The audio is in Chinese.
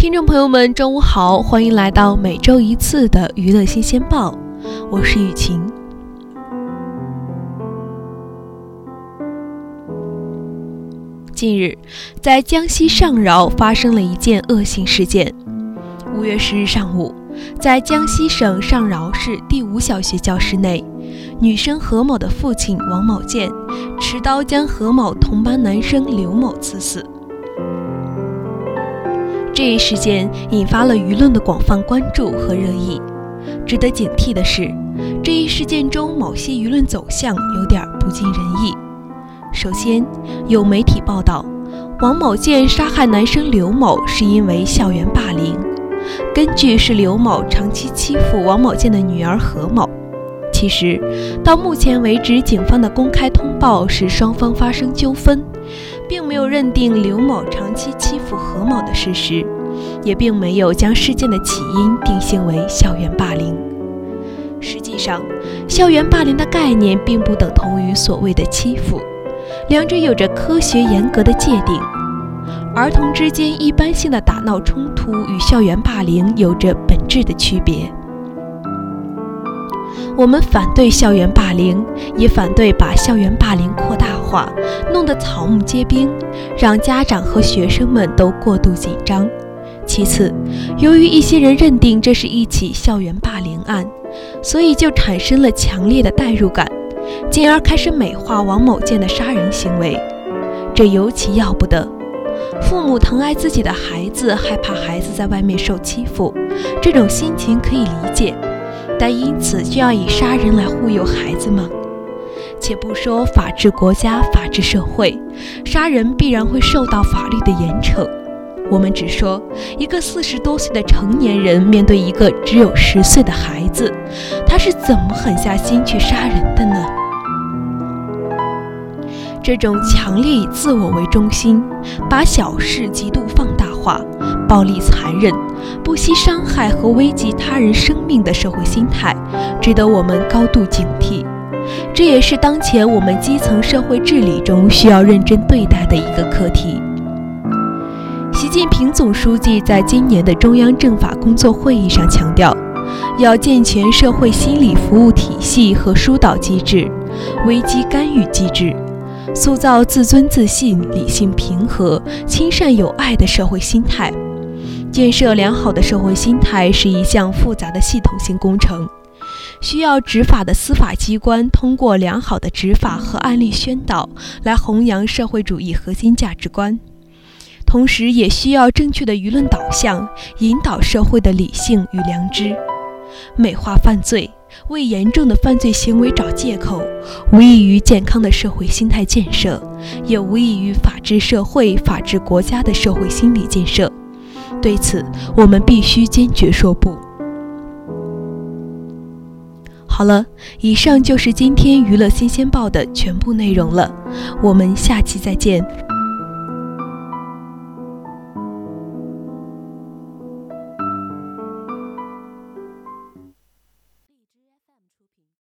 听众朋友们，中午好，欢迎来到每周一次的娱乐新鲜报，我是雨晴。近日，在江西上饶发生了一件恶性事件。五月十日上午，在江西省上饶市第五小学教室内，女生何某的父亲王某建持刀将何某同班男生刘某刺死。这一事件引发了舆论的广泛关注和热议。值得警惕的是，这一事件中某些舆论走向有点不尽人意。首先，有媒体报道，王某建杀害男生刘某是因为校园霸凌，根据是刘某长期欺负王某建的女儿何某。其实，到目前为止，警方的公开通报是双方发生纠纷，并没有认定刘某长期欺负何某的事实，也并没有将事件的起因定性为校园霸凌。实际上，校园霸凌的概念并不等同于所谓的欺负。两者有着科学严格的界定，儿童之间一般性的打闹冲突与校园霸凌有着本质的区别。我们反对校园霸凌，也反对把校园霸凌扩大化，弄得草木皆兵，让家长和学生们都过度紧张。其次，由于一些人认定这是一起校园霸凌案，所以就产生了强烈的代入感。进而开始美化王某建的杀人行为，这尤其要不得。父母疼爱自己的孩子，害怕孩子在外面受欺负，这种心情可以理解。但因此就要以杀人来忽悠孩子吗？且不说法治国家、法治社会，杀人必然会受到法律的严惩。我们只说一个四十多岁的成年人面对一个只有十岁的孩子，他是怎么狠下心去杀人的呢？这种强烈以自我为中心，把小事极度放大化、暴力残忍、不惜伤害和危及他人生命的社会心态，值得我们高度警惕。这也是当前我们基层社会治理中需要认真对待的一个课题。习近平总书记在今年的中央政法工作会议上强调，要健全社会心理服务体系和疏导机制、危机干预机制。塑造自尊自信、理性平和、亲善友爱的社会心态。建设良好的社会心态是一项复杂的系统性工程，需要执法的司法机关通过良好的执法和案例宣导来弘扬社会主义核心价值观，同时也需要正确的舆论导向，引导社会的理性与良知。美化犯罪。为严重的犯罪行为找借口，无异于健康的社会心态建设，也无异于法治社会、法治国家的社会心理建设。对此，我们必须坚决说不。好了，以上就是今天娱乐新鲜报的全部内容了，我们下期再见。